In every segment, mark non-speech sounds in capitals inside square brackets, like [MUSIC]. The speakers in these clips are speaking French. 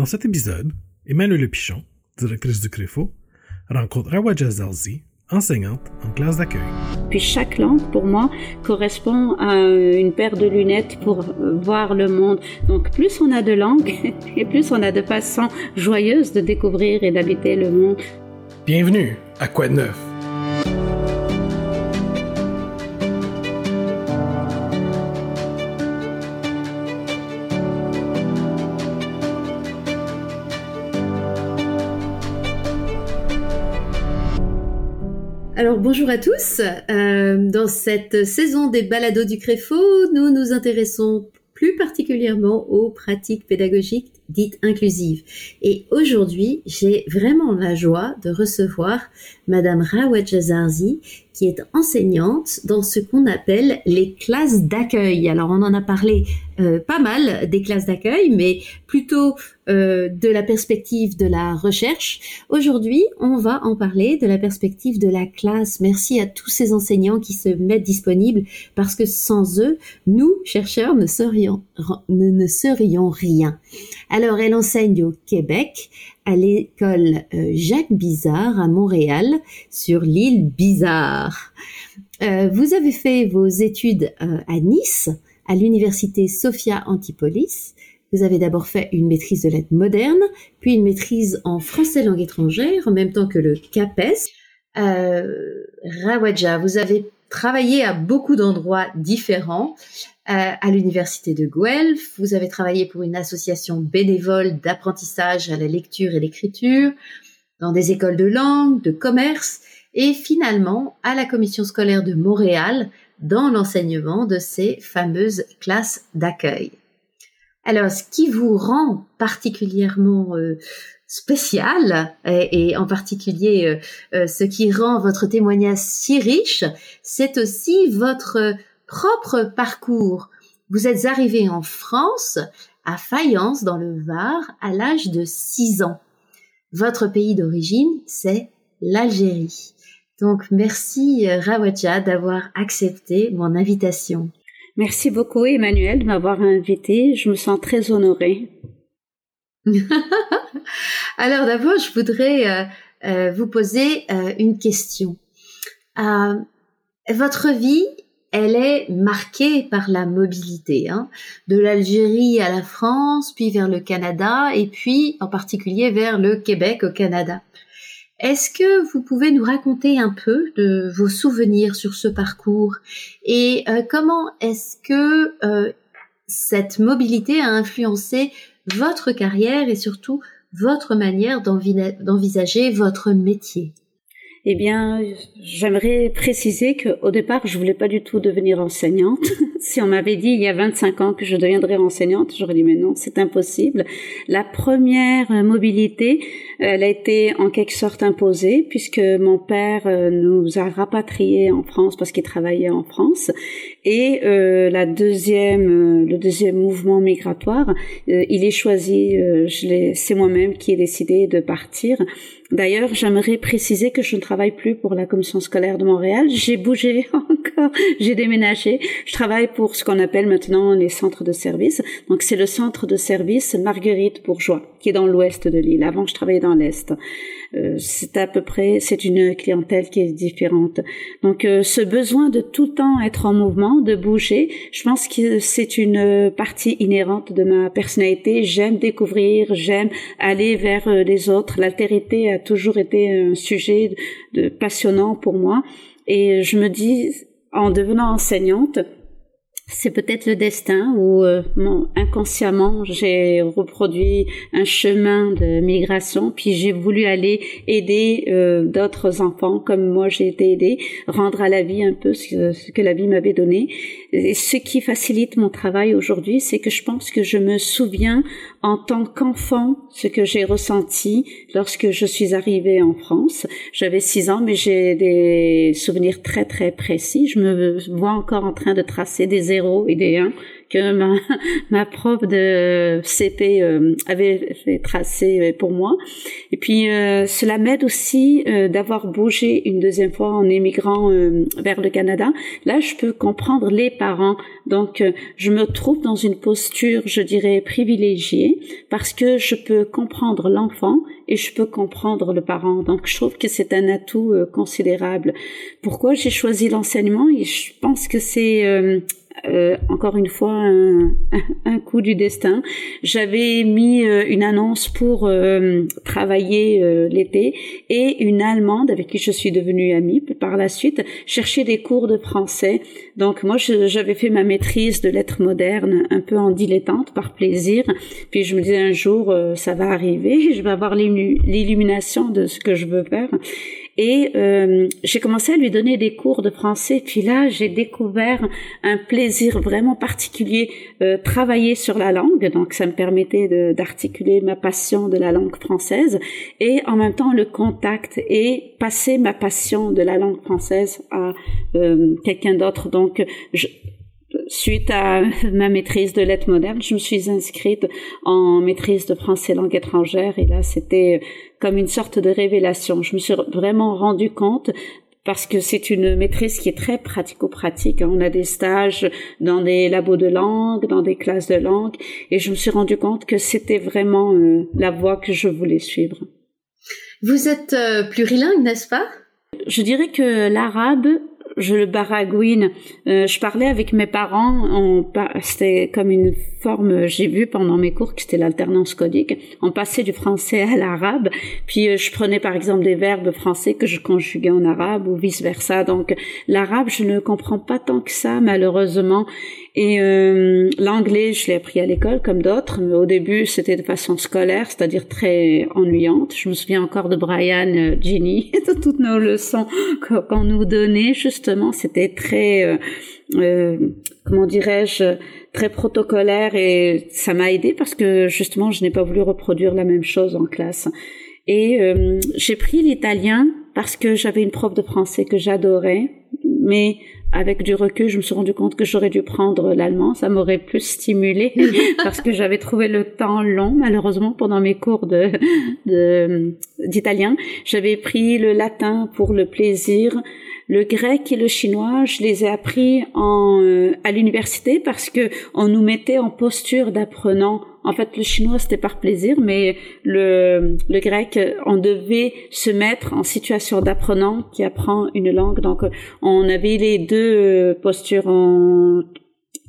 Dans cet épisode, Emmanuel Pichon, directrice du CREFO, rencontre Rawaja Zalzi, enseignante en classe d'accueil. Puis chaque langue, pour moi, correspond à une paire de lunettes pour voir le monde. Donc plus on a de langues, [LAUGHS] et plus on a de façons joyeuses de découvrir et d'habiter le monde. Bienvenue à Quoi de neuf? Bonjour à tous. Euh, dans cette saison des balados du Créfo, nous nous intéressons plus particulièrement aux pratiques pédagogiques dites inclusives. Et aujourd'hui, j'ai vraiment la joie de recevoir Madame Rawet Zarzi, qui est enseignante dans ce qu'on appelle les classes d'accueil. Alors on en a parlé euh, pas mal des classes d'accueil, mais plutôt euh, de la perspective de la recherche. Aujourd'hui, on va en parler de la perspective de la classe. Merci à tous ces enseignants qui se mettent disponibles parce que sans eux, nous, chercheurs, ne serions, ne, serions rien. Elle enseigne au Québec, à l'école euh, Jacques Bizarre à Montréal, sur l'île Bizarre. vous avez fait vos études à Nice à l'université Sophia Antipolis. Vous avez d'abord fait une maîtrise de lettres modernes, puis une maîtrise en français langue étrangère, en même temps que le CAPES. Euh, Rawaja, vous avez travaillé à beaucoup d'endroits différents, euh, à l'université de Guelph, vous avez travaillé pour une association bénévole d'apprentissage à la lecture et l'écriture, dans des écoles de langue, de commerce, et finalement à la commission scolaire de Montréal dans l'enseignement de ces fameuses classes d'accueil. Alors, ce qui vous rend particulièrement euh, spécial, et, en particulier euh, euh, ce qui rend votre témoignage si riche, c'est aussi votre propre parcours. Vous êtes arrivé en France, à Fayence, dans le Var, à l'âge de 6 ans. Votre pays d'origine, c'est l'Algérie. Donc merci euh, Rawatja d'avoir accepté mon invitation. Merci beaucoup Emmanuel de m'avoir invité. Je me sens très honorée. [LAUGHS] Alors d'abord, je voudrais euh, euh, vous poser une question. votre vie, elle est marquée par la mobilité, hein, de l'Algérie à la France, puis vers le Canada, et puis en particulier vers le Québec au Canada. Est-ce que vous pouvez nous raconter un peu de vos souvenirs sur ce parcours et euh, comment est-ce que euh, cette mobilité a influencé votre carrière et surtout votre manière d'envisager votre métier eh bien, j'aimerais préciser qu'au départ, je voulais pas du tout devenir enseignante. [LAUGHS] si on m'avait dit il y a 25 ans que je deviendrais enseignante, j'aurais dit mais non, c'est impossible. La première mobilité, elle a été en quelque sorte imposée puisque mon père euh, nous a rapatriés en France parce qu'il travaillait en France. Et euh, la deuxième, euh, le deuxième mouvement migratoire, il est choisi. c'est moi-même qui ai décidé de partir. D'ailleurs, j'aimerais préciser que je ne travaille plus pour la commission scolaire de Montréal. J'ai bougé [LAUGHS] encore, j'ai déménagé. Je travaille pour ce qu'on appelle maintenant les centres de services. Donc c'est le centre de service Marguerite Bourgeois, qui est dans l'ouest de l'île. Avant, je travaillais dans l'est. Euh, c'est à peu près, c'est une clientèle qui est différente. Donc euh, ce besoin de tout temps être en mouvement, de bouger, je pense que c'est une partie inhérente de ma personnalité. J'aime découvrir, j'aime aller vers euh, les autres. L'altérité toujours été un sujet passionnant pour moi. Et je me dis, en devenant enseignante, c'est peut-être le destin où euh, inconsciemment j'ai reproduit un chemin de migration puis j'ai voulu aller aider euh, d'autres enfants comme moi j'ai été aidée rendre à la vie un peu ce, que la vie m'avait donné. Et ce qui facilite mon travail aujourd'hui c'est que je pense que je me souviens en tant qu'enfant ce que j'ai ressenti lorsque je suis arrivée en France. J'avais six ans mais j'ai des souvenirs très très précis. Je me vois encore en train de tracer des et des 1 que ma, [LAUGHS] ma prof de CP euh, avait fait tracer pour moi. Et puis cela m'aide aussi d'avoir bougé une deuxième fois en émigrant vers le Canada. Là, je peux comprendre les parents. Donc, je me trouve dans une posture, je dirais, privilégiée parce que je peux comprendre l'enfant et je peux comprendre le parent. Donc, je trouve que c'est un atout considérable. Pourquoi j'ai choisi l'enseignement? Et je pense que c'est euh, euh, encore une fois un, [LAUGHS] un, coup du destin. J'avais mis euh, une annonce pour euh, travailler euh, l'été et une Allemande avec qui je suis devenue amie par la suite cherchait des cours de français. Donc moi j'avais fait ma maîtrise de lettres modernes un peu en dilettante par plaisir. Puis je me disais un jour ça va arriver, [LAUGHS] je vais avoir l'illumination de ce que je veux faire. Et euh, j'ai commencé à lui donner des cours de français. Puis là, j'ai découvert un plaisir vraiment particulier, euh, travailler sur la langue. Donc, ça me permettait d'articuler ma passion de la langue française et en même temps le contact et passer ma passion de la langue française à euh, quelqu'un d'autre. Donc, je, suite à [LAUGHS] ma maîtrise de lettres modernes, je me suis inscrite en maîtrise de français langue étrangère et là c'était comme une sorte de révélation. Je me suis vraiment rendu compte parce que c'est une maîtrise qui est très pratico-pratique. On a des stages dans des labos de langue, dans des classes de langue, et je me suis rendu compte que c'était vraiment euh, la voie que je voulais suivre. Vous êtes euh, plurilingue, n'est-ce pas? Je dirais que l'arabe je le baragouine. Euh, je parlais avec mes parents, c'était comme une forme, j'ai vu pendant mes cours que c'était l'alternance codique. On passait du français à l'arabe, puis euh, je prenais par exemple des verbes français que je conjuguais en arabe ou vice versa. Donc l'arabe, je ne comprends pas tant que ça malheureusement. Et euh, l'anglais, je l'ai appris à l'école comme d'autres, mais au début c'était de façon scolaire, c'est-à-dire très ennuyante. Je me souviens encore de Brian Ginny, [LAUGHS] de toutes nos leçons qu'on nous donnait justement, c'était très, euh, euh, comment dirais-je, très protocolaire et ça m'a aidé parce que justement je n'ai pas voulu reproduire la même chose en classe. Et euh, j'ai pris l'italien parce que j'avais une prof de français que j'adorais, mais avec du recul, je me suis rendu compte que j'aurais dû prendre l'allemand. Ça m'aurait plus stimulé [LAUGHS] parce que j'avais trouvé le temps long, malheureusement, pendant mes cours d'italien. J'avais pris le latin pour le plaisir. Le grec et le chinois, je les ai appris en, euh, à l'université parce que on nous mettait en posture d'apprenant en fait, le chinois, c'était par plaisir, mais le, le grec, on devait se mettre en situation d'apprenant qui apprend une langue. Donc, on avait les deux euh, postures. On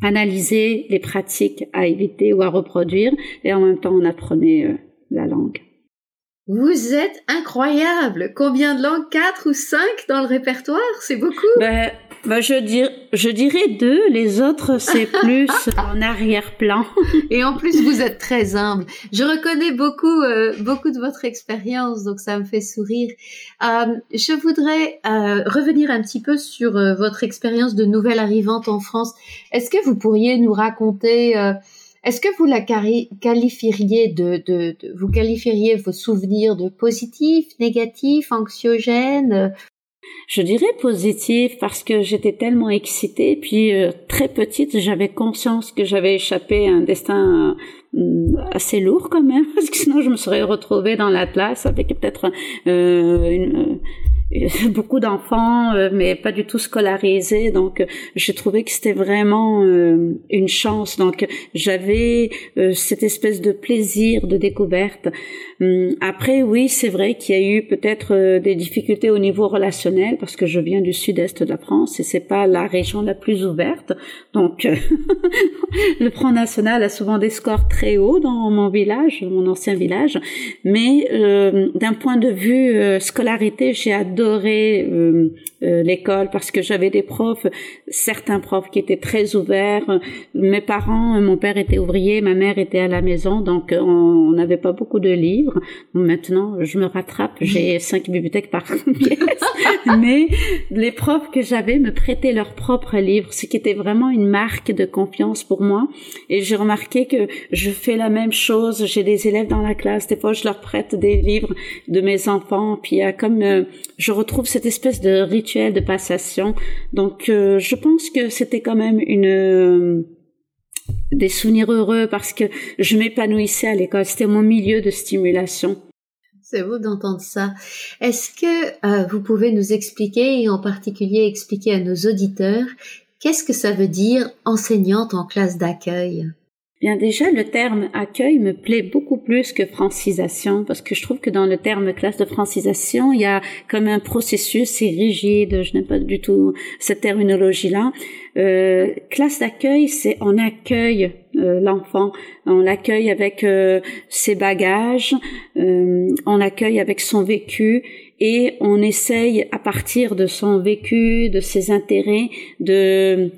analysait les pratiques à éviter ou à reproduire, et en même temps, on apprenait euh, la langue. Vous êtes incroyable Combien de langues? Quatre ou cinq dans le répertoire? C'est beaucoup ben, bah, je, dir je dirais deux, les autres c'est [LAUGHS] plus en arrière-plan. Et en plus vous êtes très humble. Je reconnais beaucoup euh, beaucoup de votre expérience, donc ça me fait sourire. Euh, je voudrais euh, revenir un petit peu sur euh, votre expérience de nouvelle arrivante en France. Est-ce que vous pourriez nous raconter euh, est-ce que vous la qualifieriez de, vous qualifieriez vos souvenirs de positifs, négatifs, anxiogènes? Je dirais positif parce que j'étais tellement excitée. Puis euh, très petite, j'avais conscience que j'avais échappé à un destin euh, assez lourd quand même, [LAUGHS] parce que sinon je me serais retrouvée dans l'Atlas avec peut-être euh, une [LAUGHS] beaucoup d'enfants, euh, mais pas du tout scolarisés. Donc, j'ai trouvé que c'était vraiment euh, une chance. Donc, j'avais euh, cette espèce de plaisir de découverte. Hum, après, oui, c'est vrai qu'il y a eu peut-être des difficultés au niveau relationnel parce que je viens du sud-est de la France et c'est pas la région la plus ouverte. Donc, [LAUGHS] le Front National a souvent des scores très hauts dans mon village, mon ancien village. Mais d'un point de vue scolarité, j'ai adoré euh, euh, l'école parce que j'avais des profs, certains profs qui étaient très ouverts. Mes parents, mon père était ouvrier, ma mère était à la maison, donc on n'avait pas beaucoup de livres. Maintenant, je me rattrape, j'ai [LAUGHS] cinq bibliothèques par [LAUGHS] pièce. Mais les profs que j'avais me prêtaient leurs propres livres, ce qui était vraiment une marque de confiance pour moi. Et j'ai remarqué que je fais la même chose. J'ai des élèves dans la classe, des fois je leur prête des livres de mes enfants, puis il y a comme euh, je je retrouve cette espèce de rituel de passation. Donc, euh, je pense que c'était quand même une des souvenirs heureux parce que je m'épanouissais à l'école. C'était mon milieu de stimulation. C'est beau d'entendre ça. Est-ce que euh, vous pouvez nous expliquer, et en particulier expliquer à nos auditeurs, qu'est-ce que ça veut dire enseignante en classe d'accueil? Bien déjà, le terme accueil me plaît beaucoup plus que francisation parce que je trouve que dans le terme classe de francisation, il y a comme un processus, c'est rigide, je n'aime pas du tout cette terminologie-là. Euh, classe d'accueil, c'est on accueille euh, l'enfant, on l'accueille avec euh, ses bagages, euh, on l'accueille avec son vécu et on essaye à partir de son vécu, de ses intérêts, de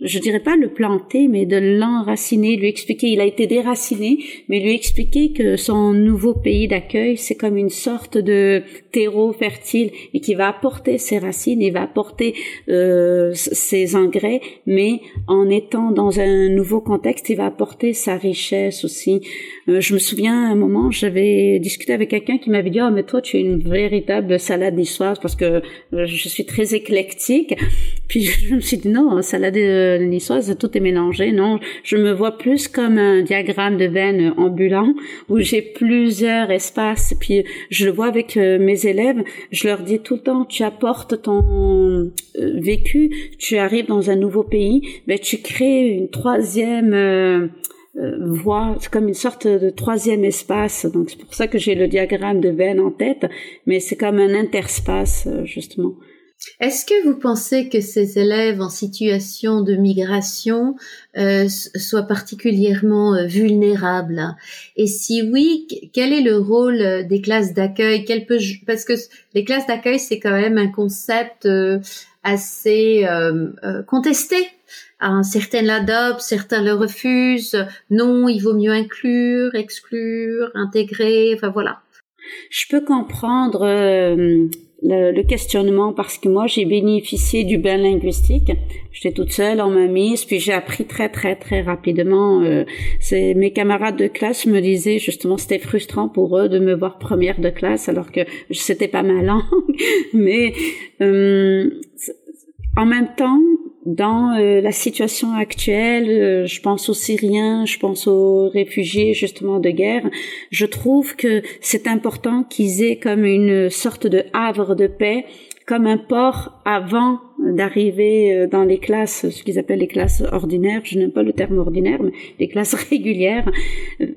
je dirais pas le planter, mais de l'enraciner, lui expliquer, il a été déraciné, mais lui expliquer que son nouveau pays d'accueil, c'est comme une sorte de terreau fertile et qui va apporter ses racines, il va apporter euh, ses engrais, mais en étant dans un nouveau contexte, il va apporter sa richesse aussi. Euh, je me souviens à un moment, j'avais discuté avec quelqu'un qui m'avait dit, oh, mais toi, tu es une véritable salade niçoise parce que euh, je suis très éclectique. Puis [LAUGHS] je me suis dit, non, salade niçoise, tout est mélangé. Non, je me vois plus comme un diagramme de veine ambulant où j'ai plusieurs espaces. Puis je le vois avec euh, mes élèves, je leur dis tout le temps, tu apportes ton euh, vécu, tu arrives dans un nouveau pays, mais tu crées une troisième euh, voie, c'est comme une sorte de troisième espace. Donc c'est pour ça que j'ai le diagramme de veine en tête, mais c'est comme un interspace justement. Est-ce que vous pensez que ces élèves en situation de migration euh, soient particulièrement euh, vulnérables? Et si oui, quel est le rôle euh, des classes d'accueil? Peut Parce que les classes d'accueil, c'est quand même un concept euh, assez contesté. certains l'adoptent, certains le refusent. Non, il vaut mieux inclure, exclure, intégrer. Enfin voilà. Je peux comprendre le, questionnement parce que moi j'ai bénéficié du bain linguistique. J'étais toute seule, on m'a mise, puis j'ai appris très très très rapidement. Euh, c'est mes camarades de classe me disaient justement c'était frustrant pour eux de me voir première de classe alors que c'était pas ma [LAUGHS] langue, mais euh, en même temps dans euh, la situation actuelle, euh, je pense aux Syriens, je pense aux réfugiés justement de guerre, je trouve que c'est important qu'ils aient comme une sorte de havre de paix, comme un port avant d'arriver euh, dans les classes, ce qu'ils appellent les classes ordinaires, je n'aime pas le terme ordinaire, mais les classes [LAUGHS] régulières,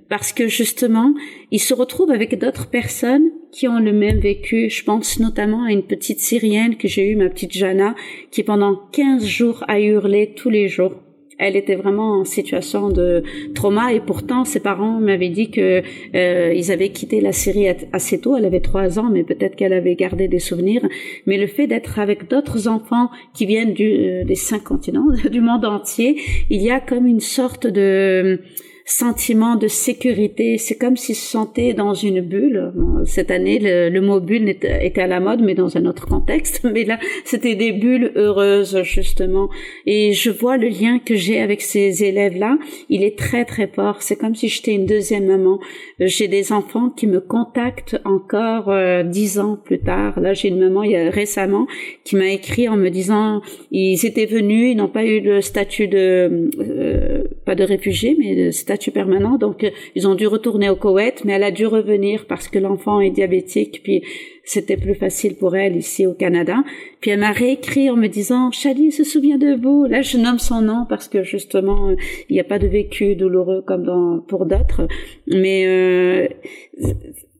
parce que justement, ils se retrouvent avec d'autres personnes qui ont le même vécu. Je pense notamment à une petite Syrienne que j'ai eue, ma petite Jana, qui pendant 15 jours a hurlé tous les jours. Elle était vraiment en situation de trauma et pourtant ses parents m'avaient dit que euh, ils avaient quitté la Syrie assez tôt. Elle avait trois ans, mais peut-être qu'elle avait gardé des souvenirs. Mais le fait d'être avec d'autres enfants qui viennent du, euh, des cinq continents, [LAUGHS] du monde entier, il y a comme une sorte de sentiment de sécurité. C'est comme s'ils se sentaient dans une bulle. Cette année, le, mot bulle était à la mode, mais dans un autre contexte. [LAUGHS] Mais là, c'était des bulles heureuses, justement. Et je vois le lien que j'ai avec ces élèves-là. Il est très, très fort. C'est comme si j'étais une deuxième maman. J'ai des enfants qui me contactent encore euh, dix ans plus tard. Là, j'ai une maman il y a récemment qui m'a écrit en me disant ils étaient venus, ils n'ont pas eu le statut de euh, pas de réfugié, mais de statut permanent. Donc, euh, ils ont dû retourner au Koweït, mais elle a dû revenir parce que l'enfant est diabétique, puis c'était plus facile pour elle ici au Canada. Puis elle m'a réécrit en me disant, Chali se souvient de vous. Là, je nomme son nom parce que justement, euh, il n'y a pas de vécu douloureux comme pour d'autres. Mais euh,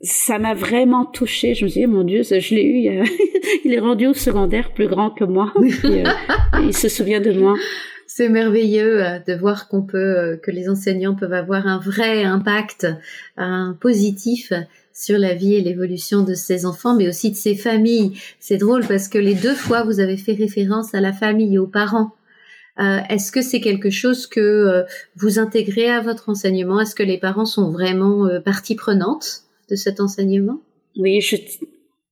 ça m'a vraiment touchée. Je me suis dit, mon Dieu, je l'ai eu. [LAUGHS] Il est rendu au secondaire plus grand que moi. il se souvient de moi c'est merveilleux euh, de voir qu'on peut, euh, que les enseignants peuvent avoir un vrai impact, un positif sur la vie et l'évolution de ces enfants, mais aussi de ces familles. C'est drôle parce que les deux fois vous avez fait référence à la famille, aux parents. Euh, est-ce que c'est quelque chose que vous intégrez à votre enseignement? Est-ce que les parents sont vraiment partie prenante de cet enseignement? Oui, je,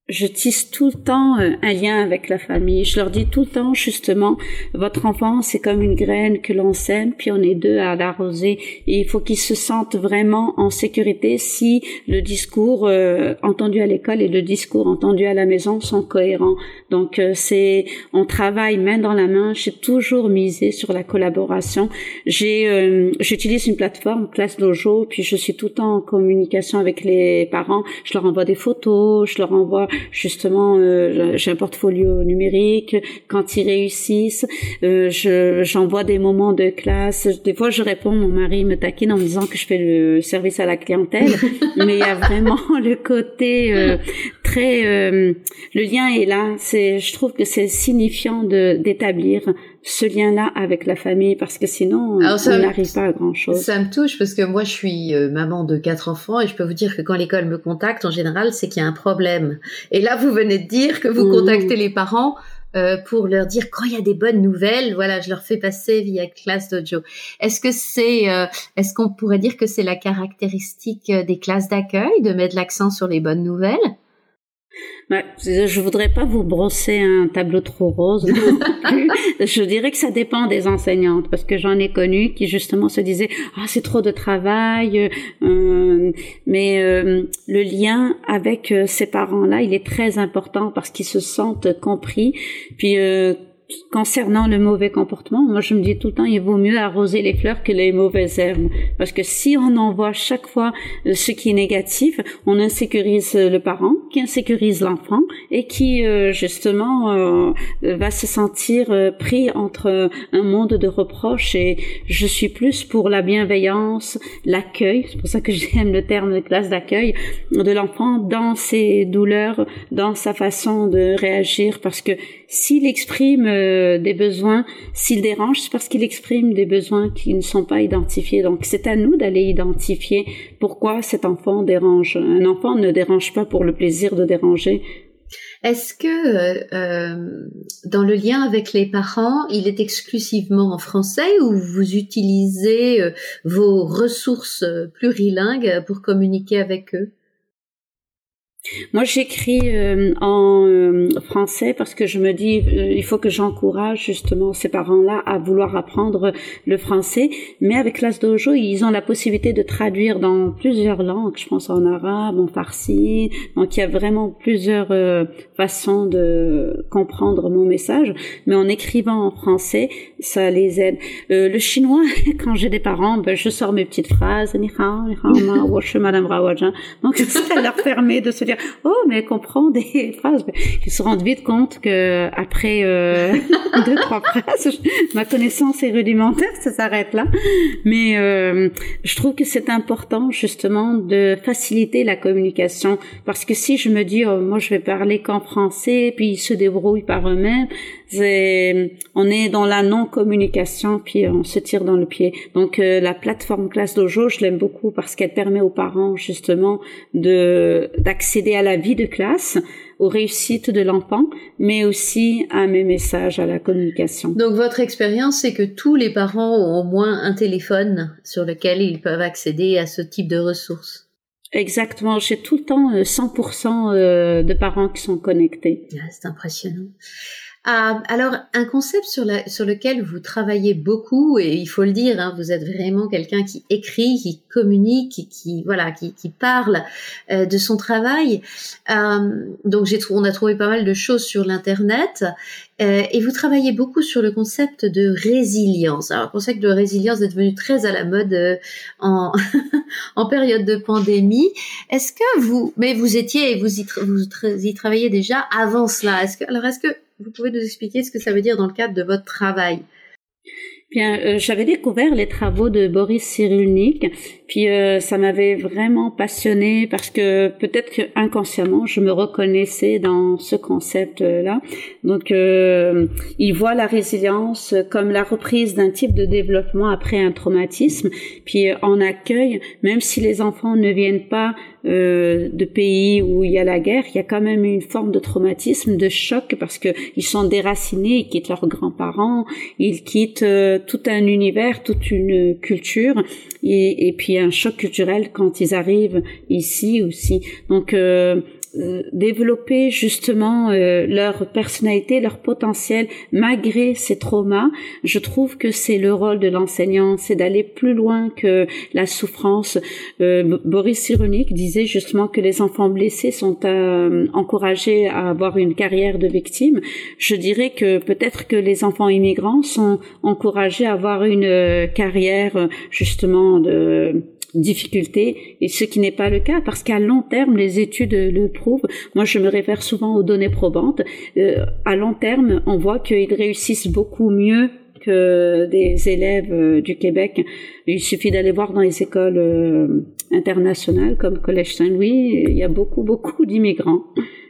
je tisse tout le temps euh, un lien avec la famille. Je leur dis tout le temps justement, votre enfant c'est comme une graine que l'on sème, puis on est deux à l'arroser. Il faut qu'ils se sentent vraiment en sécurité si le discours euh, entendu à l'école et le discours entendu à la maison sont cohérents. Donc euh, c'est, on travaille main dans la main. J'ai toujours misé sur la collaboration. J'ai, j'utilise une plateforme Classe Dojo, puis je suis tout le temps en communication avec les parents. Je leur envoie des photos, je leur envoie justement, euh, j'ai un portfolio numérique. Quand ils réussissent, euh, je, j'envoie des moments de classe. Des fois, je réponds, mon mari me taquine en me disant que je fais le service à la clientèle, [LAUGHS] mais il y a vraiment [LAUGHS] le côté euh, très, euh, le lien est là. C'est, je trouve que c'est signifiant de d'établir ce lien-là avec la famille parce que sinon on n'arrive pas à grand chose. Ça me touche parce que moi je suis euh, maman de quatre enfants et je peux vous dire que quand l'école me contacte en général c'est qu'il y a un problème. Et là vous venez de dire que vous mmh. contactez les parents euh, pour leur dire quand il y a des bonnes nouvelles, voilà, je leur fais passer via classe dojo. Est-ce que c'est, euh, est-ce qu'on pourrait dire que c'est la caractéristique des classes d'accueil de mettre l'accent sur les bonnes nouvelles? Je voudrais pas vous brosser un tableau trop rose. [LAUGHS] je dirais que ça dépend des enseignantes parce que j'en ai connu qui justement se disaient ah c'est trop de travail, euh, mais euh, le lien avec euh, ces parents-là il est très important parce qu'ils se sentent compris. Puis concernant le mauvais comportement, moi je me dis tout le temps, il vaut mieux arroser les fleurs que les mauvaises herbes. Parce que si on envoie chaque fois euh, ce qui est négatif, on insécurise le parent, qui insécurise l'enfant et qui euh, justement euh, va se sentir pris entre un monde de reproches et je suis plus pour la bienveillance, l'accueil, c'est pour ça que [LAUGHS] j'aime le terme de classe d'accueil de l'enfant dans ses douleurs, dans sa façon de réagir parce que s'il exprime euh, des besoins, s'il dérange, c'est parce qu'il exprime des besoins qui ne sont pas identifiés. Donc c'est à nous d'aller identifier pourquoi cet enfant dérange. Un enfant ne dérange pas pour le plaisir de déranger. Est-ce que euh, euh, dans le lien avec les parents, il est exclusivement en français ou vous utilisez vos ressources plurilingues pour communiquer avec eux? Moi, j'écris euh, en euh, français parce que je me dis, euh, il faut que j'encourage justement ces parents-là à vouloir apprendre le français. Mais avec Classe Dojo, ils ont la possibilité de traduire dans plusieurs langues. Je pense en arabe, en farsi. Donc, il y a vraiment plusieurs façons de comprendre mon message. Mais en écrivant en français, ça les aide. le chinois, [LAUGHS] quand j'ai des parents, ben, je sors mes petites phrases. Donc, [LAUGHS] ça leur permet de se dire oh mais elle comprend des [LAUGHS] phrases ils se rendent vite compte que après euh, [LAUGHS] deux trois phrases ma connaissance est rudimentaire ça s'arrête là mais euh, je trouve que c'est important justement de faciliter la communication parce que si je me dis oh, moi je vais parler qu'en français puis ils se débrouillent par eux-mêmes on est dans la non-communication, puis on se tire dans le pied. Donc euh, la plateforme Classe Dojo, je l'aime beaucoup parce qu'elle permet aux parents justement de d'accéder à la vie de classe, aux réussites de l'enfant, mais aussi à mes messages, à la communication. Donc votre expérience, c'est que tous les parents ont au moins un téléphone sur lequel ils peuvent accéder à ce type de ressources. Exactement, j'ai tout le temps 100% euh, euh, de parents qui sont connectés. Ah, c'est impressionnant. Ah, alors, un concept sur, la, sur lequel vous travaillez beaucoup, et il faut le dire, hein, vous êtes vraiment quelqu'un qui écrit, qui communique, qui, voilà, qui, qui parle euh, de son travail. Euh, donc, j'ai on a trouvé pas mal de choses sur l'internet, euh, et vous travaillez beaucoup sur le concept de résilience. Alors, le concept de résilience est devenu très à la mode euh, en, [LAUGHS] en période de pandémie. Est-ce que vous, mais vous étiez vous y, vous y travaillez déjà avant cela? Est-ce que, alors, est-ce que vous pouvez nous expliquer ce que ça veut dire dans le cadre de votre travail? Bien, euh, j'avais découvert les travaux de Boris Cyrulnik, puis euh, ça m'avait vraiment passionné parce que peut-être que inconsciemment je me reconnaissais dans ce concept-là. Donc, euh, il voit la résilience comme la reprise d'un type de développement après un traumatisme, puis en accueil, même si les enfants ne viennent pas euh, de pays où il y a la guerre, il y a quand même une forme de traumatisme, de choc parce que ils sont déracinés, ils quittent leurs grands-parents, ils quittent euh, tout un univers, toute une culture, et, et puis un choc culturel quand ils arrivent ici aussi. Donc euh, développer justement euh, leur personnalité, leur potentiel malgré ces traumas. Je trouve que c'est le rôle de l'enseignant, c'est d'aller plus loin que la souffrance. Euh, Boris Cyrulnik disait justement que les enfants blessés sont encouragés à avoir une carrière de victime. Je dirais que peut-être que les enfants immigrants sont encouragés à avoir une carrière justement de difficultés et ce qui n'est pas le cas parce qu'à long terme les études le prouvent. Moi je me réfère souvent aux données probantes. Euh, à long terme on voit qu'ils réussissent beaucoup mieux que des élèves euh, du Québec. Il suffit d'aller voir dans les écoles euh, internationales comme Collège Saint-Louis, il y a beaucoup beaucoup d'immigrants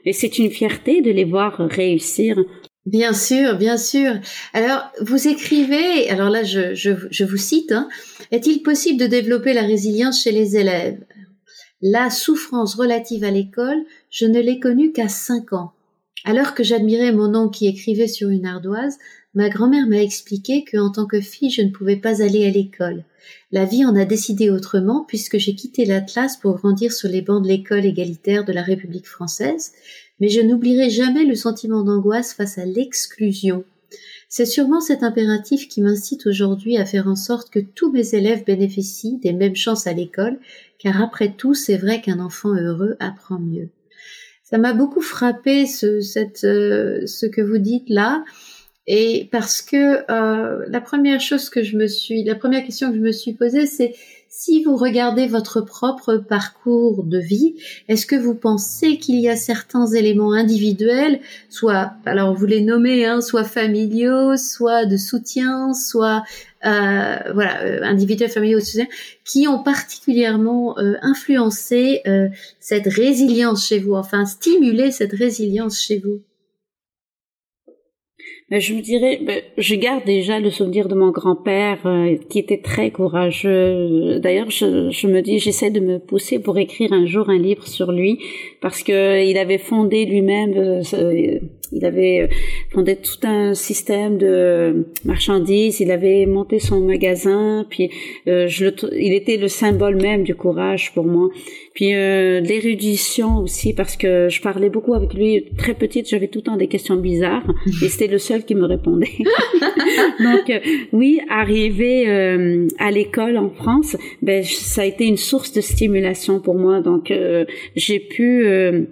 et c'est une fierté de les voir réussir Bien sûr, bien sûr. Alors, vous écrivez, alors là, je, je, je vous cite, hein, est-il possible de développer la résilience chez les élèves? La souffrance relative à l'école, je ne l'ai connue qu'à cinq ans. Alors que j'admirais mon oncle qui écrivait sur une ardoise, ma grand-mère m'a expliqué que, en tant que fille, je ne pouvais pas aller à l'école. La vie en a décidé autrement puisque j'ai quitté l'Atlas pour grandir sur les bancs de l'école égalitaire de la République française mais je n'oublierai jamais le sentiment d'angoisse face à l'exclusion. C'est sûrement cet impératif qui m'incite aujourd'hui à faire en sorte que tous mes élèves bénéficient des mêmes chances à l'école, car après tout, c'est vrai qu'un enfant heureux apprend mieux. Ça m'a beaucoup frappé ce, cette, euh, ce que vous dites là, et parce que euh, la première chose que je me suis, la première question que je me suis posée, c'est si vous regardez votre propre parcours de vie, est-ce que vous pensez qu'il y a certains éléments individuels, soit, alors vous les nommez, hein, soit familiaux, soit de soutien, soit euh, voilà, euh, individuels, familiaux, soutien, qui ont particulièrement euh, influencé euh, cette résilience chez vous, enfin stimulé cette résilience chez vous? Je me dirais, ben, je garde déjà le souvenir de mon grand-père euh, qui était très courageux. D'ailleurs, je, je, me dis, j'essaie de me pousser pour écrire un jour un livre sur lui parce que il avait fondé lui-même euh, il avait euh, fondé tout un système de marchandises. Il avait monté son magasin. Puis euh, je le, il était le symbole même du courage pour moi. Puis euh, l'érudition aussi parce que je parlais beaucoup avec lui très petite. J'avais tout le temps des questions bizarres [LAUGHS] et c'était le seul qui me répondait. [LAUGHS] Donc euh, oui, arriver à l'école en France, ben ça a été une source de stimulation pour moi. Donc j'ai pu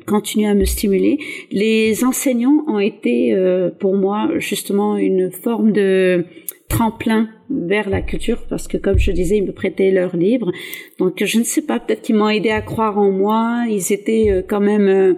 continuer à me stimuler. Les enseignants ont été euh, pour moi justement une forme de tremplin vers la culture parce que comme je disais ils me prêtaient leurs livres. Donc je ne sais pas peut-être qu'ils m'ont aidé à croire en moi. Ils étaient euh, quand même euh,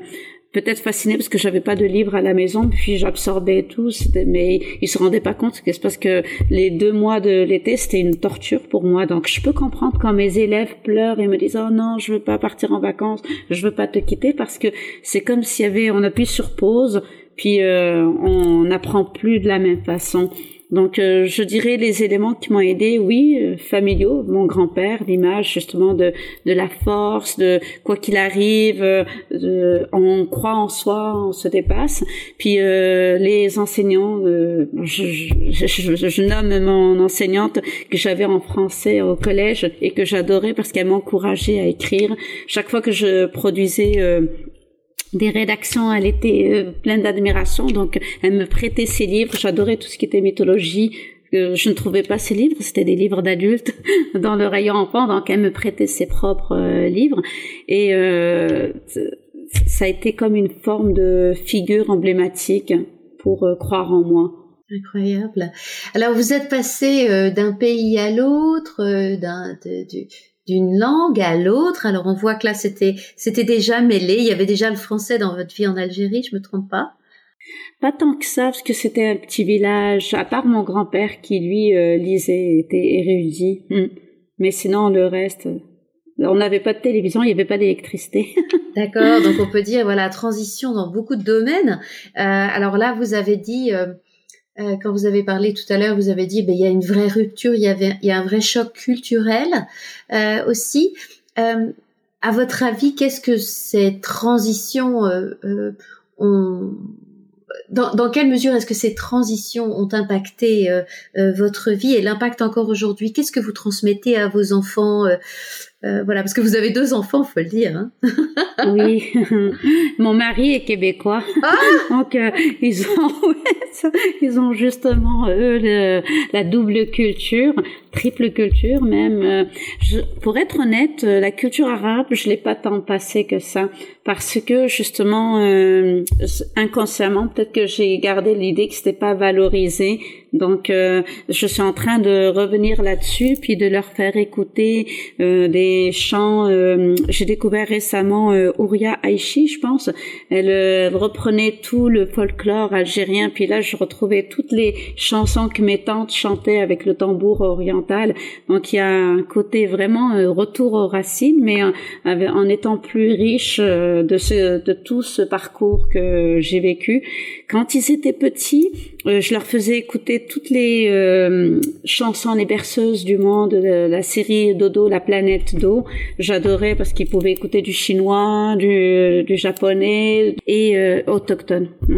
peut-être fascinés parce que j'avais pas de livres à la maison puis j'absorbais tout. Mais ils se rendaient pas compte que c'est parce que les deux mois de l'été c'était une torture pour moi. Donc je peux comprendre quand mes élèves pleurent et me disent oh non je veux pas partir en vacances je veux pas te quitter parce que c'est comme s'il y avait on appuie sur pause puis euh, on n'apprend plus de la même façon. Donc euh, je dirais les éléments qui m'ont aidé, oui, euh, familiaux, mon grand-père, l'image justement de de la force, de quoi qu'il arrive, on croit en soi, on se dépasse. Puis les enseignants, je, je, je, nomme mon enseignante que j'avais en français au collège et que j'adorais parce qu'elle m'encourageait à écrire. Chaque fois que je produisais des rédactions, elle était euh, pleine d'admiration, donc elle me prêtait ses livres. J'adorais tout ce qui était mythologie. je ne trouvais pas ces livres, c'était des livres d'adultes [LAUGHS] dans le rayon enfant, donc elle me prêtait ses propres euh, livres. Et euh, ça a été comme une forme de figure emblématique pour croire en moi. Incroyable. Alors vous êtes passé d'un pays à l'autre, d'un d'une langue à l'autre. Alors on voit que là c'était c'était déjà mêlé. Il y avait déjà le français dans votre vie en Algérie, je me trompe pas? Pas tant que ça, parce que c'était un petit village. À part mon grand-père qui lui euh, lisait, était érudit. Hmm. Mais sinon le reste, on n'avait pas de télévision, il n'y avait pas d'électricité. [LAUGHS] D'accord, donc on peut dire voilà transition dans beaucoup de domaines. Euh, alors là, vous avez dit euh, euh, quand vous avez parlé tout à l'heure, vous avez dit ben il y a une vraie rupture, il y avait il y a un vrai choc culturel euh, aussi. Euh, à votre avis, qu'est-ce que ces transitions euh, euh, ont dans, dans, quelle mesure est-ce que ces transitions ont impacté votre vie et l'impact encore aujourd'hui? Qu'est-ce que vous transmettez à vos enfants euh, voilà, parce que vous avez deux enfants, faut le dire. Hein. oui, [LAUGHS] mon mari est québécois, ah donc euh, ils ont, [LAUGHS] [LAUGHS] ils ont justement eux la double culture, triple culture même. Euh, je, pour être honnête, la culture arabe, je l'ai pas tant passé que ça, parce que justement inconsciemment, peut-être que j'ai gardé l'idée que c'était pas valorisé donc, euh, je suis en train de revenir là-dessus, puis de leur faire écouter euh, des chants. Euh, j'ai découvert récemment Ouria Aishi, je pense. Elle, reprenait tout le folklore algérien, puis là, je retrouvais toutes les chansons que mes tantes chantaient avec le tambour oriental. Donc, il y a un côté vraiment retour aux racines, mais en étant plus riche de, ce, de tout ce parcours que j'ai vécu. Quand ils étaient petits, je leur faisais écouter toutes les euh, chansons, les berceuses du monde, de la série Dodo, la planète d'eau. J'adorais parce qu'ils pouvaient écouter du chinois, du, japonais et euh, autochtone, [LAUGHS]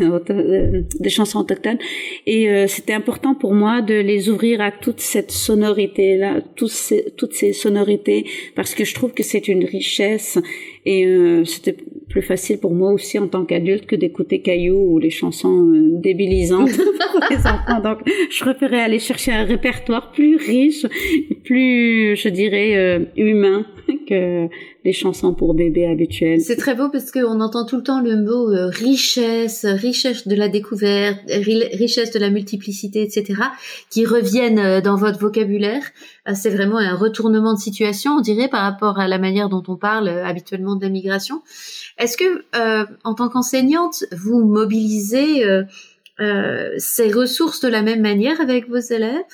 euh, des chansons autochtones. Et euh, c'était important pour moi de les ouvrir à toute cette sonorité là, toutes ces, toutes ces sonorités, parce que je trouve que c'est une richesse et c'était plus facile pour moi aussi en tant qu'adulte que d'écouter Caillou ou les chansons débilisantes [LAUGHS] pour les enfants. Donc, je préférais aller chercher un répertoire plus riche, plus, je dirais, euh, humain [LAUGHS] que les chansons pour bébés habituelles. C'est très beau parce qu'on entend tout le temps le mot euh, richesse, richesse de la découverte, richesse de la multiplicité, etc., qui reviennent euh, dans votre vocabulaire. C'est vraiment un retournement de situation, on dirait, par rapport à la manière dont on parle habituellement de la migration. Est-ce que, en tant qu'enseignante, vous mobilisez euh, ces ressources de la même manière avec vos élèves?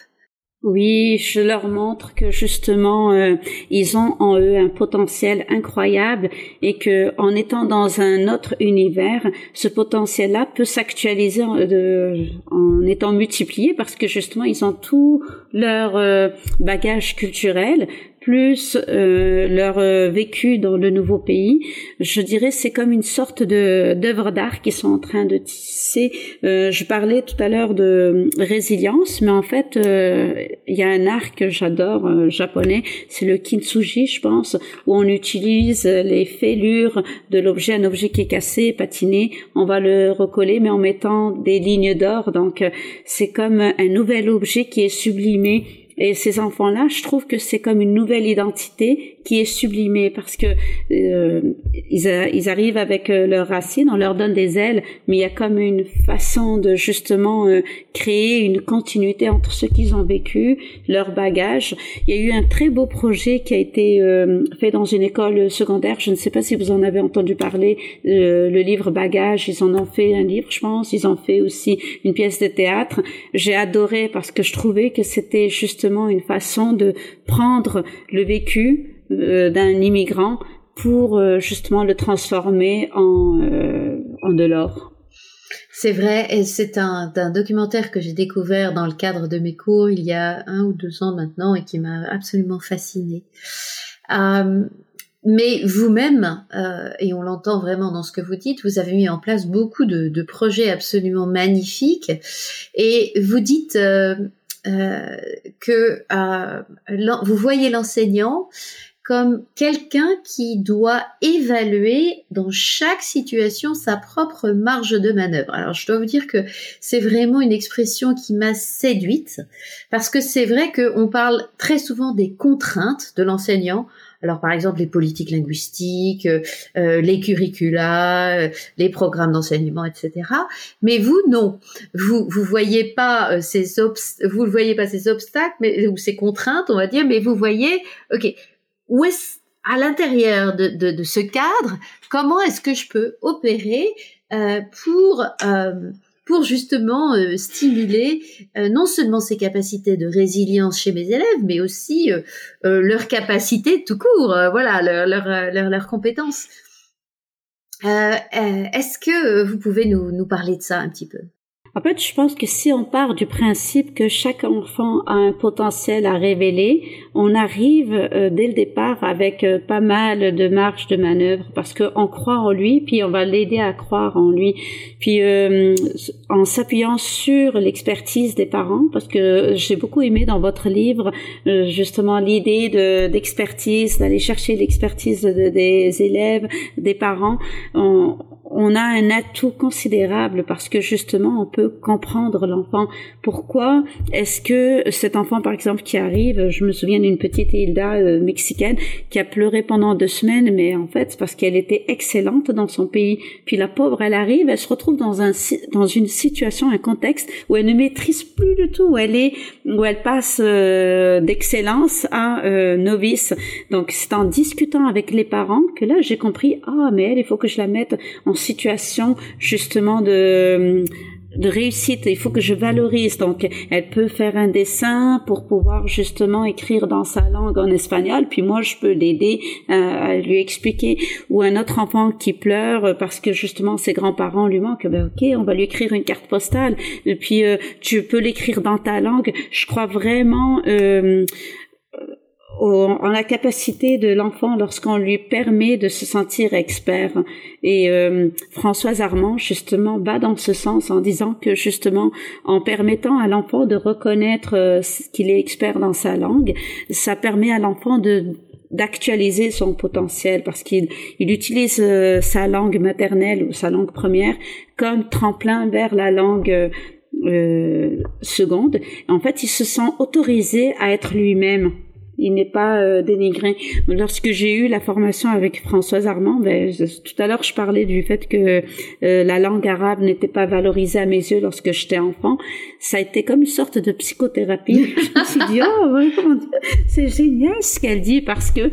Oui, je leur montre que justement euh, ils ont en eux un potentiel incroyable et que en étant dans un autre univers, ce potentiel-là peut s'actualiser en, étant multiplié parce que justement ils ont tout leur euh, bagage culturel plus euh, leur euh, vécu dans le nouveau pays, je dirais c'est comme une sorte de d'œuvre d'art qui sont en train de tisser. Euh, je parlais tout à l'heure de résilience, mais en fait il y a un art que j'adore japonais, c'est le kintsugi, je pense, où on utilise les fêlures de l'objet, un objet qui est cassé, patiné, on va le recoller, mais en mettant des lignes d'or. Donc c'est comme un nouvel objet qui est sublimé et ces enfants-là, je trouve que c'est comme une nouvelle identité qui est sublimée parce que euh, ils, ils, arrivent avec euh, leurs racines, on leur donne des ailes, mais il y a comme une façon de justement euh, créer une continuité entre ce qu'ils ont vécu, leur bagage. Il y a eu un très beau projet qui a été euh, fait dans une école secondaire. Je ne sais pas si vous en avez entendu parler. le livre Bagage, ils en ont fait un livre, je pense. Ils ont fait aussi une pièce de théâtre. J'ai adoré parce que je trouvais que c'était justement une façon de prendre le vécu euh, d'un immigrant pour euh, justement le transformer en, euh, en de l'or. C'est vrai, et c'est un, documentaire que j'ai découvert dans le cadre de mes cours il y a un ou deux ans maintenant et qui m'a absolument fascinée. mais vous-même, et on l'entend vraiment dans ce que vous dites, vous avez mis en place beaucoup de, projets absolument magnifiques, et vous dites que euh, vous voyez l'enseignant comme quelqu'un qui doit évaluer dans chaque situation sa propre marge de manœuvre. Alors je dois vous dire que c'est vraiment une expression qui m'a séduite parce que c'est vrai qu'on parle très souvent des contraintes de l'enseignant alors par exemple les politiques linguistiques, euh, euh, les curricula, euh, les programmes d'enseignement, etc. Mais vous non, vous vous voyez pas ces vous ne voyez pas ces obstacles, mais ou ces contraintes, on va dire, mais vous voyez, ok, où est à l'intérieur de, de, de, ce cadre, comment est-ce que je peux opérer pour pour justement euh, stimuler euh, non seulement ses capacités de résilience chez mes élèves, mais aussi euh, leur capacité tout court, voilà, leurs leur, compétences. Est-ce que vous pouvez nous parler de ça un petit peu? En fait, je pense que si on part du principe que chaque enfant a un potentiel à révéler, on arrive euh, dès le départ avec euh, pas mal de marge de manœuvre parce qu'on croit en lui, puis on va l'aider à croire en lui. Puis euh, en s'appuyant sur l'expertise des parents, parce que j'ai beaucoup aimé dans votre livre justement l'idée de, d'expertise, d'aller chercher l'expertise des élèves, des parents. On a un atout considérable parce que justement on peut comprendre l'enfant. Pourquoi est-ce que cet enfant par exemple qui arrive, je me souviens d'une petite Hilda euh, mexicaine qui a pleuré pendant deux semaines, mais en fait c'est parce qu'elle était excellente dans son pays. Puis la pauvre, elle arrive, elle se retrouve dans un dans une situation, un contexte où elle ne maîtrise plus du tout, où elle est où elle passe euh, d'excellence à euh, novice. Donc c'est en discutant avec les parents que là j'ai compris ah mais elle il faut que je la mette en situation justement de de réussite, il faut que je valorise. Donc, elle peut faire un dessin pour pouvoir justement écrire dans sa langue en espagnol, puis moi, je peux l'aider à, lui expliquer. Ou un autre enfant qui pleure parce que justement ses grands-parents lui manquent, ben ok, on va lui écrire une carte postale, et puis euh, tu peux l'écrire dans ta langue. Je crois vraiment euh, en la capacité de l'enfant lorsqu'on lui permet de se sentir expert. Et euh, Françoise Armand, justement, va dans ce sens en disant que, justement, en permettant à l'enfant de reconnaître euh, qu'il est expert dans sa langue, ça permet à l'enfant de d'actualiser son potentiel parce qu'il il utilise euh, sa langue maternelle ou sa langue première comme tremplin vers la langue seconde. En fait, il se sent autorisé à être lui-même il n'est pas euh, dénigré. Lorsque j'ai eu la formation avec Françoise Armand, ben, tout à l'heure je parlais du fait que euh, la langue arabe n'était pas valorisée à mes yeux lorsque j'étais enfant. Ça a été comme une sorte de psychothérapie. [LAUGHS] je me suis dit, oh, c'est génial ce qu'elle dit parce que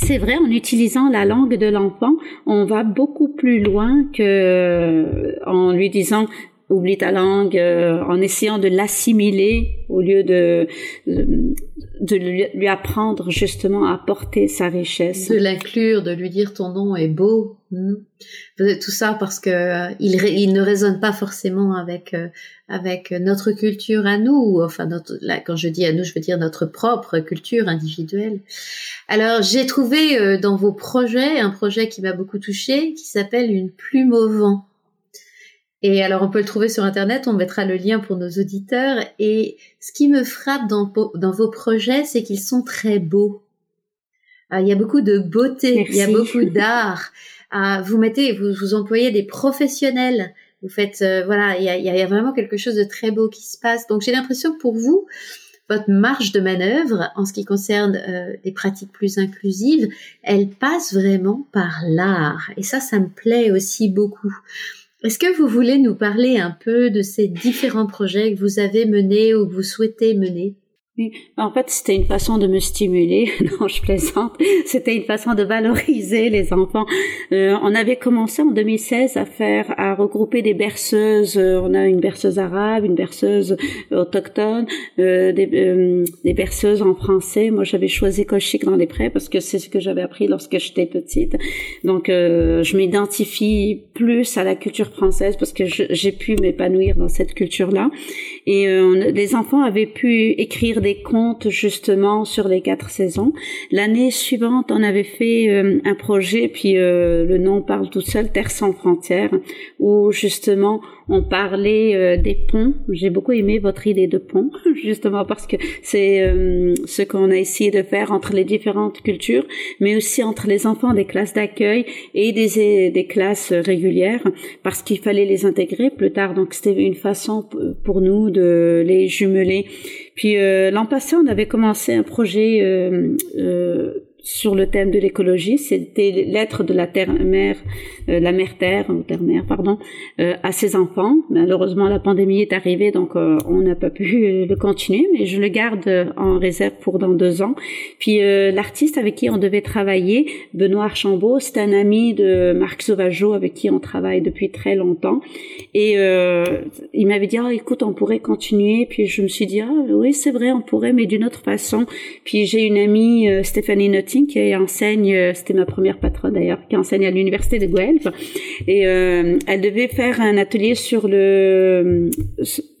c'est vrai, en utilisant la langue de l'enfant, on va beaucoup plus loin que euh, en lui disant oublie ta langue, en essayant de l'assimiler au lieu de, de lui apprendre justement à porter sa richesse. De l'inclure, de lui dire ton nom est beau. Hmm. Tout ça parce que euh, il, il, ne résonne pas forcément avec euh, avec notre culture à nous. Enfin, notre, là, quand je dis à nous, je veux dire notre propre culture individuelle. Alors, j'ai trouvé euh, dans vos projets un projet qui m'a beaucoup touché, qui s'appelle une plume au vent. Et alors on peut le trouver sur internet, on mettra le lien pour nos auditeurs. Et ce qui me frappe dans, dans vos projets, c'est qu'ils sont très beaux. Ah, il y a beaucoup de beauté, il y a beaucoup [LAUGHS] d'art. Ah, vous mettez, vous, vous employez des professionnels. Vous faites, euh, voilà, il y a, il y a, vraiment quelque chose de très beau qui se passe. Donc j'ai l'impression que pour vous, votre marge de manœuvre en ce qui concerne euh, des pratiques plus inclusives, elle passe vraiment par l'art. Et ça, ça me plaît aussi beaucoup. Est-ce que vous voulez nous parler un peu de ces différents projets que vous avez menés ou que vous souhaitez mener? En fait, c'était une façon de me stimuler. [LAUGHS] non, je plaisante. C'était une façon de valoriser les enfants. Euh, on avait commencé en 2016 à faire, à regrouper des berceuses. Euh, on a une berceuse arabe, une berceuse autochtone, euh, des, euh, des, berceuses en français. Moi, j'avais choisi Cochic dans les prêts parce que c'est ce que j'avais appris lorsque j'étais petite. Donc, euh, je m'identifie plus à la culture française parce que j'ai pu m'épanouir dans cette culture-là. Et les enfants avaient pu écrire des des justement sur les quatre saisons. L'année suivante, on avait fait euh, un projet, puis euh, le nom parle tout seul, Terre sans frontières, où justement on parlait euh, des ponts. J'ai beaucoup aimé votre idée de pont, [LAUGHS] justement parce que c'est ce qu'on a essayé de faire entre les différentes cultures, mais aussi entre les enfants des classes d'accueil et des, des classes régulières, parce qu'il fallait les intégrer plus tard. Donc c'était une façon pour nous de les jumeler. Puis euh, l'an passé, on avait commencé un projet sur le thème de l'écologie. C'était l'être de la terre-mère, euh, la mère-terre, ou terre-mère, pardon, euh, à ses enfants. Malheureusement, la pandémie est arrivée, donc euh, on n'a pas pu le continuer, mais je le garde en réserve pour dans deux ans. Puis l'artiste avec qui on devait travailler, Benoît Archambault, c'est un ami de Marc Sauvageau avec qui on travaille depuis très longtemps. Et il m'avait dit, oh, écoute, on pourrait continuer. Puis je me suis dit, ah oui, c'est vrai, on pourrait, mais d'une autre façon. Puis j'ai une amie, Stéphanie Qui enseigne, euh, c'était ma première patronne d'ailleurs, qui enseigne à l'université de Guelph. Et euh, elle devait faire un atelier sur le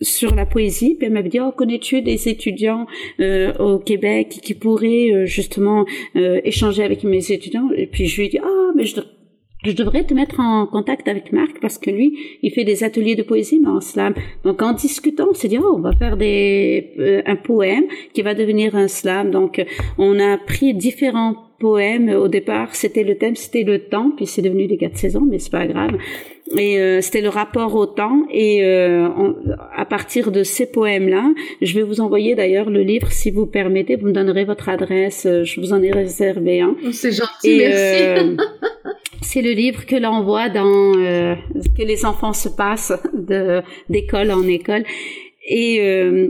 sur la poésie. Puis elle m'avait dit, oh, connais-tu des étudiants euh, au Québec qui pourraient justement échanger avec mes étudiants? Et puis je lui ai dit, ah, mais je je devrais te mettre en contact avec Marc parce que lui, il fait des ateliers de poésie mais en slam. Donc en discutant, on s'est dit oh, on va faire des euh, un poème qui va devenir un slam. Donc on a pris différents poèmes au départ. C'était le thème, c'était le temps, puis c'est devenu les quatre saisons, mais c'est pas grave. Et euh, c'était le rapport au temps. Et euh, à partir de ces poèmes-là, je vais vous envoyer d'ailleurs le livre, si vous permettez. Vous me donnerez votre adresse. Je vous en ai réservé un. C'est gentil, merci. [LAUGHS] c'est le livre que l'on voit dans euh, que les enfants se passent d'école en école et euh,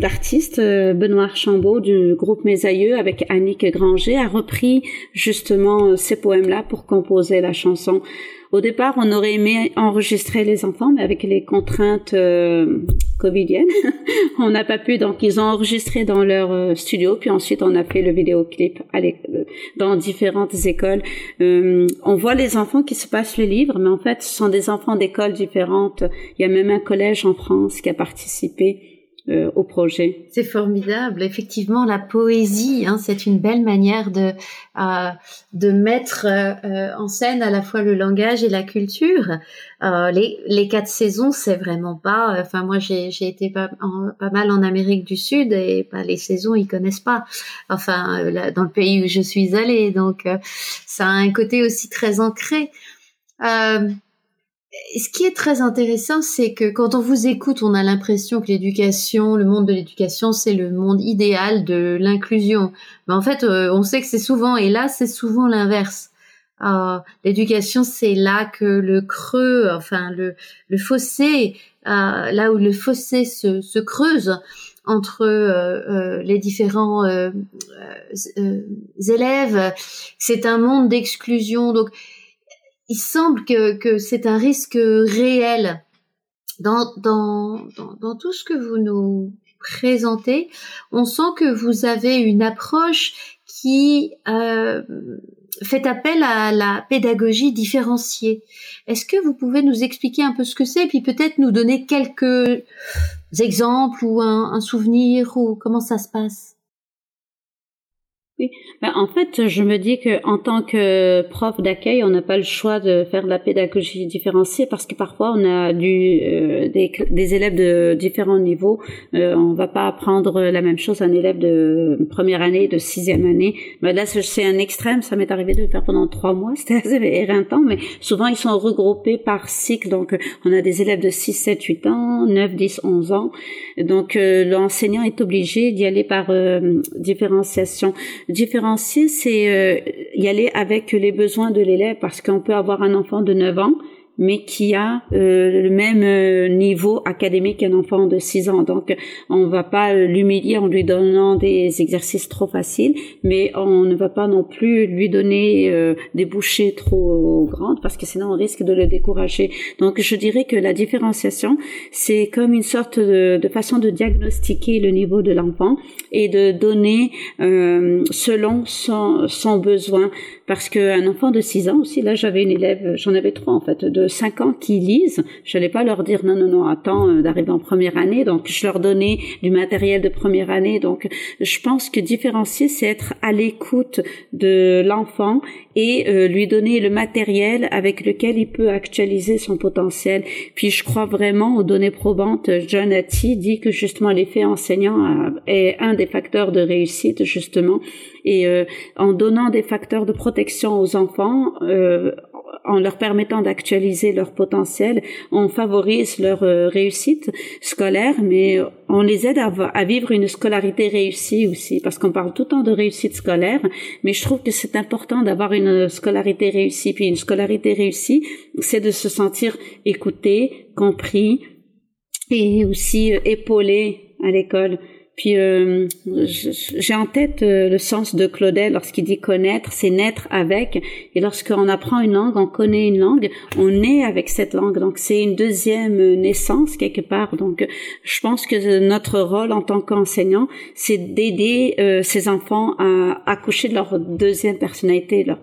l'artiste euh, Benoît Archambault du groupe Mes Aïeux avec Annick Granger a repris justement euh, ces poèmes-là pour composer la chanson. Au départ, on aurait aimé enregistrer les enfants, mais avec les contraintes euh, covidiennes, [LAUGHS] on n'a pas pu. Donc, ils ont enregistré dans leur euh, studio, puis ensuite, on a fait le vidéoclip euh, dans différentes écoles. Euh, on voit les enfants qui se passent le livre, mais en fait, ce sont des enfants d'écoles différentes. Il y a même un collège en France qui a participé. Euh, au projet. C'est formidable. Effectivement, la poésie, hein, c'est une belle manière de euh, de mettre euh, en scène à la fois le langage et la culture. les les quatre saisons, c'est vraiment pas. Enfin, moi, j'ai j'ai été pas, pas mal en Amérique du Sud et pas les saisons, ils connaissent pas. Enfin, dans le pays où je suis allée, donc ça a un côté aussi très ancré. Euh, ce qui est très intéressant, c'est que quand on vous écoute, on a l'impression que l'éducation, le monde de l'éducation, c'est le monde idéal de l'inclusion. Mais en fait, euh, on sait que c'est souvent, et là, c'est souvent l'inverse. Euh, l'éducation, c'est là que le creux, enfin le, le fossé, euh, là où le fossé se, se creuse entre les différents élèves, c'est un monde d'exclusion. Donc, il semble que, que c'est un risque réel dans, dans, dans, tout ce que vous nous présentez. On sent que vous avez une approche qui euh, fait appel à la pédagogie différenciée. Est-ce que vous pouvez nous expliquer un peu ce que c'est, puis peut-être nous donner quelques exemples ou un souvenir ou comment ça se passe? Ben, en fait, je me dis que en tant que prof d'accueil, on n'a pas le choix de faire de la pédagogie différenciée parce que parfois on a euh, des, des, élèves de différents niveaux. Euh, on va pas apprendre la même chose à un élève de première année, de sixième année. Ben, là, c'est un extrême. Ça m'est arrivé de le faire pendant trois mois. [LAUGHS] C'était assez éreintant, mais souvent ils sont regroupés par cycle. Donc, on a des élèves de 6, 7, 8 ans, 9, 10, 11 ans. Donc, euh, l'enseignant est obligé d'y aller par euh, différenciation différencier, c'est euh, y aller avec les besoins de l'élève parce qu'on peut avoir un enfant de 9 ans mais qui a euh, le même euh, niveau académique qu'un enfant de 6 ans. Donc, on va pas l'humilier en lui donnant des exercices trop faciles, mais on ne va pas non plus lui donner euh, des bouchées trop grandes parce que sinon on risque de le décourager. Donc, je dirais que la différenciation, c'est comme une sorte de, de, façon de diagnostiquer le niveau de l'enfant et de donner selon son, son besoin. Parce qu'un enfant de 6 ans aussi, là j'avais une élève, j'en avais trois en fait, de 5 ans qui lisent, je n'allais pas leur dire non, non, non, attends euh, d'arriver en première année. Donc, je leur donnais du matériel de première année. Donc, je pense que différencier, c'est être à l'écoute de l'enfant et euh, lui donner le matériel avec lequel il peut actualiser son potentiel. Puis, je crois vraiment aux données probantes. John Hattie dit que justement l'effet enseignant euh, est un des facteurs de réussite, justement. Et en donnant des facteurs de protection aux enfants, en leur permettant d'actualiser leur potentiel, on favorise leur euh, réussite scolaire, mais on les aide à, vivre une scolarité réussie aussi, parce qu'on parle tout le temps de réussite scolaire, mais je trouve que c'est important d'avoir une scolarité réussie. Puis une scolarité réussie, c'est de se sentir écouté, compris et aussi euh, épaulé à l'école. Puis euh, j'ai en tête euh, le sens de Claudel lorsqu'il dit connaître, c'est naître avec. Et lorsqu'on apprend une langue, on connaît une langue, on naît avec cette langue. Donc c'est une deuxième naissance quelque part. Donc je pense que notre rôle en tant qu'enseignant, c'est d'aider euh, ces enfants à accoucher de leur deuxième personnalité, leur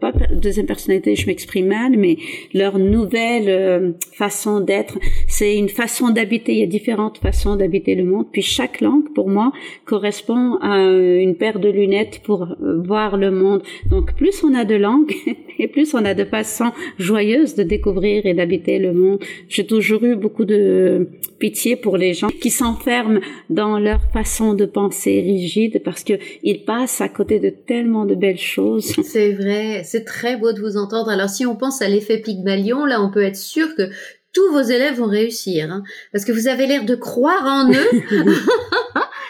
pas deuxième personnalité, je m'exprime mal, mais leur nouvelle façon d'être. C'est une façon d'habiter. Il y a différentes façons d'habiter le monde. Puis chaque langue pour moi, correspond à une paire de lunettes pour euh, voir le monde. Donc, plus on a de langues [LAUGHS] et plus on a de façons joyeuses de découvrir et d'habiter le monde. J'ai toujours eu beaucoup de pitié pour les gens qui s'enferment dans leur façon de penser rigide parce que ils passent à côté de tellement de belles choses. C'est vrai, c'est très beau de vous entendre. Alors si on pense à l'effet Pygmalion, là on peut être sûr que tous vos élèves vont réussir, hein, parce que vous avez l'air de croire en eux. [LAUGHS]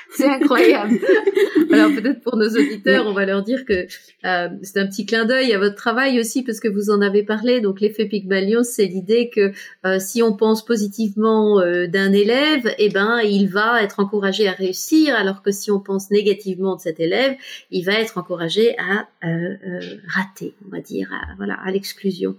[LAUGHS] c'est incroyable. Alors peut-être pour nos auditeurs, on va leur dire que euh, c'est un petit clin d'œil à votre travail aussi, parce que vous en avez parlé. Donc l'effet Pygmalion, c'est l'idée que euh, si on pense positivement euh, d'un élève, eh ben il va être encouragé à réussir, alors que si on pense négativement de cet élève, il va être encouragé à rater, on va dire, voilà, à l'exclusion.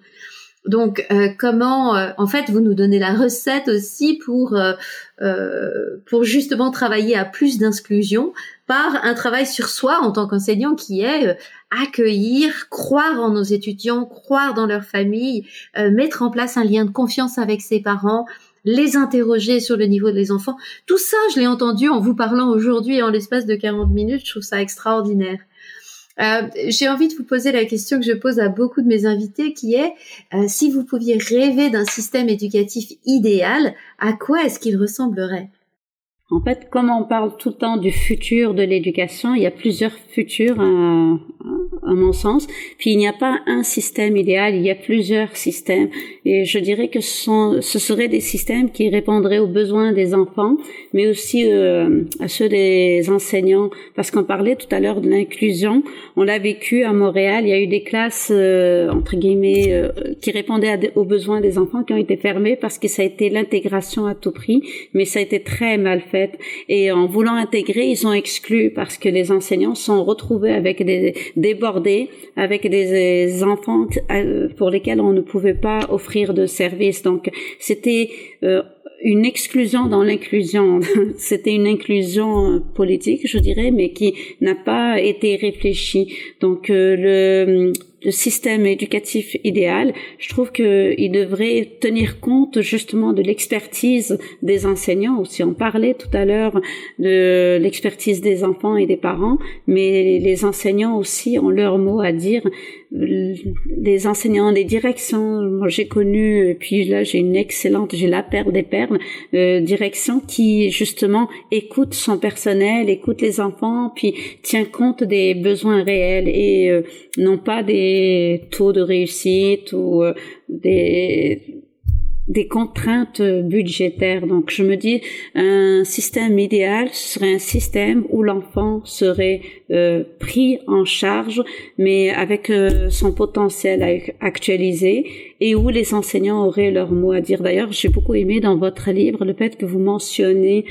Donc, euh, comment, euh, en fait, vous nous donnez la recette aussi pour euh, pour justement travailler à plus d'inclusion par un travail sur soi en tant qu'enseignant qui est accueillir, croire en nos étudiants, croire dans leur famille, mettre en place un lien de confiance avec ses parents, les interroger sur le niveau des enfants. Tout ça, je l'ai entendu en vous parlant aujourd'hui en l'espace de 40 minutes. Je trouve ça extraordinaire. Euh, j'ai envie de vous poser la question que je pose à beaucoup de mes invités, qui est euh, si vous pouviez rêver d'un système éducatif idéal, à quoi est-ce qu'il ressemblerait? En fait, comme on parle tout le temps du futur de l'éducation, il y a plusieurs futurs à, à, mon sens. Puis il n'y a pas un système idéal, il y a plusieurs systèmes. Et je dirais que ce, sont, ce seraient des systèmes qui répondraient aux besoins des enfants, mais aussi euh, à ceux des enseignants. Parce qu'on parlait tout à l'heure de l'inclusion. On l'a vécu à Montréal. Il y a eu des classes, euh, entre guillemets, euh, qui répondaient aux besoins des enfants qui ont été fermées parce que ça a été l'intégration à tout prix. Mais ça a été très mal fait et en voulant intégrer, ils ont exclu parce que les enseignants sont retrouvés avec des débordés, avec des enfants euh, pour lesquels on ne pouvait pas offrir de services. Donc c'était euh, une exclusion dans l'inclusion. [LAUGHS] C'était une inclusion politique, je dirais, mais qui n'a pas été réfléchie. Donc le le système éducatif idéal, je trouve qu'il devrait tenir compte justement de l'expertise des enseignants. Aussi, on parlait tout à l'heure de l'expertise des enfants et des parents, mais les enseignants aussi ont leur mot à dire les enseignants, les directions, moi j'ai connu, puis là j'ai une excellente, j'ai la perle des perles, euh, direction qui justement écoute son personnel, écoute les enfants, puis tient compte des besoins réels et euh, non pas des taux de réussite ou euh, des des contraintes budgétaires. Donc je me dis un système idéal serait un système où l'enfant serait euh, pris en charge, mais avec euh, son potentiel actualisé et où les enseignants auraient leur mot à dire. D'ailleurs, j'ai beaucoup aimé dans votre livre le fait que vous mentionnez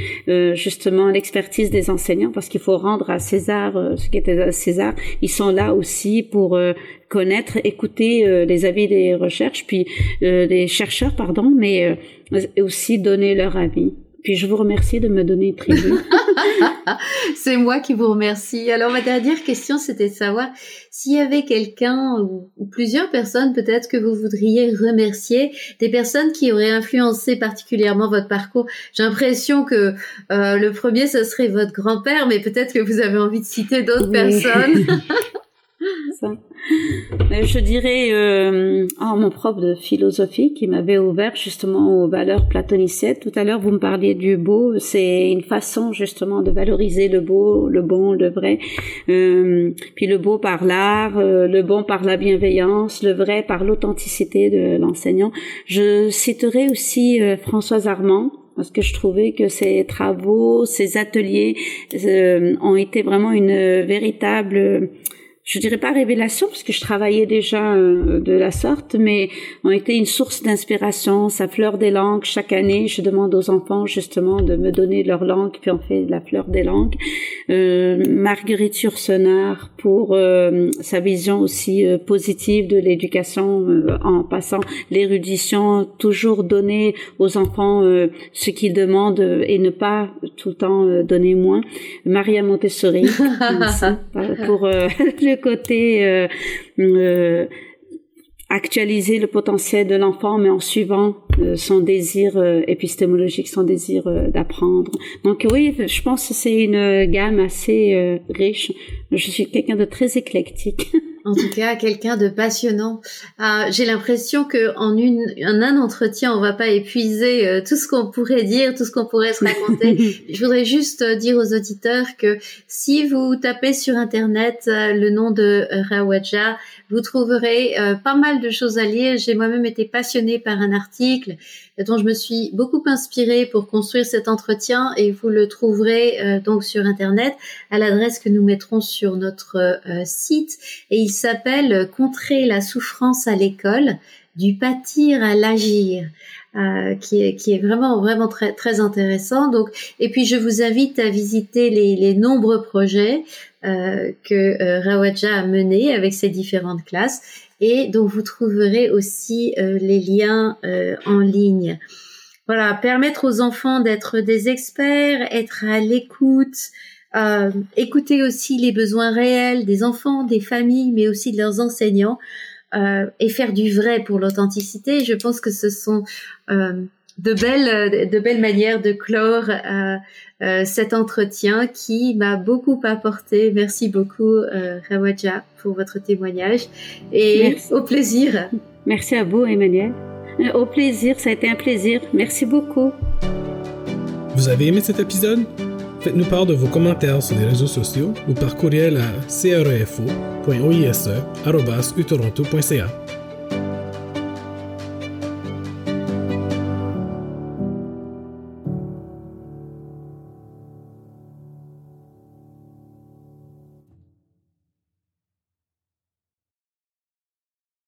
justement l'expertise des enseignants parce qu'il faut rendre à César ce qui était à César. Ils sont là aussi pour connaître, écouter les avis des recherches, puis des chercheurs, pardon, mais aussi donner leur avis. Puis je vous remercie de me donner une tribune. [LAUGHS] [LAUGHS] C'est moi qui vous remercie. Alors ma dernière question, c'était de savoir s'il y avait quelqu'un ou, plusieurs personnes peut-être que vous voudriez remercier, des personnes qui auraient influencé particulièrement votre parcours. J'ai l'impression que euh, le premier, ce serait votre grand-père, mais peut-être que vous avez envie de citer d'autres personnes. [LAUGHS] Je dirais euh, oh, mon prof de philosophie qui m'avait ouvert justement aux valeurs platoniciennes. Tout à l'heure, vous me parliez du beau. C'est une façon justement de valoriser le beau, le bon, le vrai. Euh, puis le beau par l'art, euh, le bon par la bienveillance, le vrai par l'authenticité de l'enseignant. Je citerai aussi euh, Françoise Armand parce que je trouvais que ses travaux, ses ateliers euh, ont été vraiment une véritable je dirais pas révélation parce que je travaillais déjà euh, de la sorte, mais ont été une source d'inspiration. Ça fleur des langues. Chaque année, je demande aux enfants justement de me donner leur langue, puis on fait la fleur des langues. Euh, Marguerite Yourcenar pour euh, sa vision aussi euh, positive de l'éducation en passant l'érudition, toujours donner aux enfants ce qu'ils demandent et ne pas tout le temps donner moins. Maria Montessori [LAUGHS] pour [LAUGHS] le côté euh, euh, actualiser le potentiel de l'enfant, mais en suivant euh, son désir épistémologique, son désir d'apprendre. Donc oui, je pense que c'est une gamme assez riche. Je suis quelqu'un de très éclectique. [LAUGHS] En tout cas, quelqu'un de passionnant. Ah, j'ai l'impression que en une, en un entretien, on va pas épuiser euh, tout ce qu'on pourrait dire, tout ce qu'on pourrait se raconter. [LAUGHS] Je voudrais juste euh, dire aux auditeurs que si vous tapez sur internet euh, le nom de Rawaja, vous trouverez pas mal de choses à lire. J'ai moi-même été passionnée par un article dont je me suis beaucoup inspirée pour construire cet entretien et vous le trouverez donc sur internet à l'adresse que nous mettrons sur notre site et il s'appelle Contrer la souffrance à l'école, du pâtir à l'agir. Euh, qui, est, vraiment vraiment très très intéressant donc et puis je vous invite à visiter les, les nombreux projets euh, que euh, Rawaja a menés avec ses différentes classes et dont vous trouverez aussi euh, les liens euh, en ligne voilà permettre aux enfants d'être des experts être à l'écoute euh, écouter aussi les besoins réels des enfants, des familles, mais aussi de leurs enseignants, euh, et faire du vrai pour l'authenticité. Je pense que ce sont euh, de belles, de belles manières de clore euh, euh, cet entretien qui m'a beaucoup apporté. Merci beaucoup, euh, Rawaja, pour votre témoignage et au plaisir. Merci à vous, Emmanuel. Au plaisir, ça a été un plaisir. Merci beaucoup. Vous avez aimé cet épisode? Faites-nous part de vos commentaires sur les réseaux sociaux ou par courriel à crefo.oise.utoronto.ca.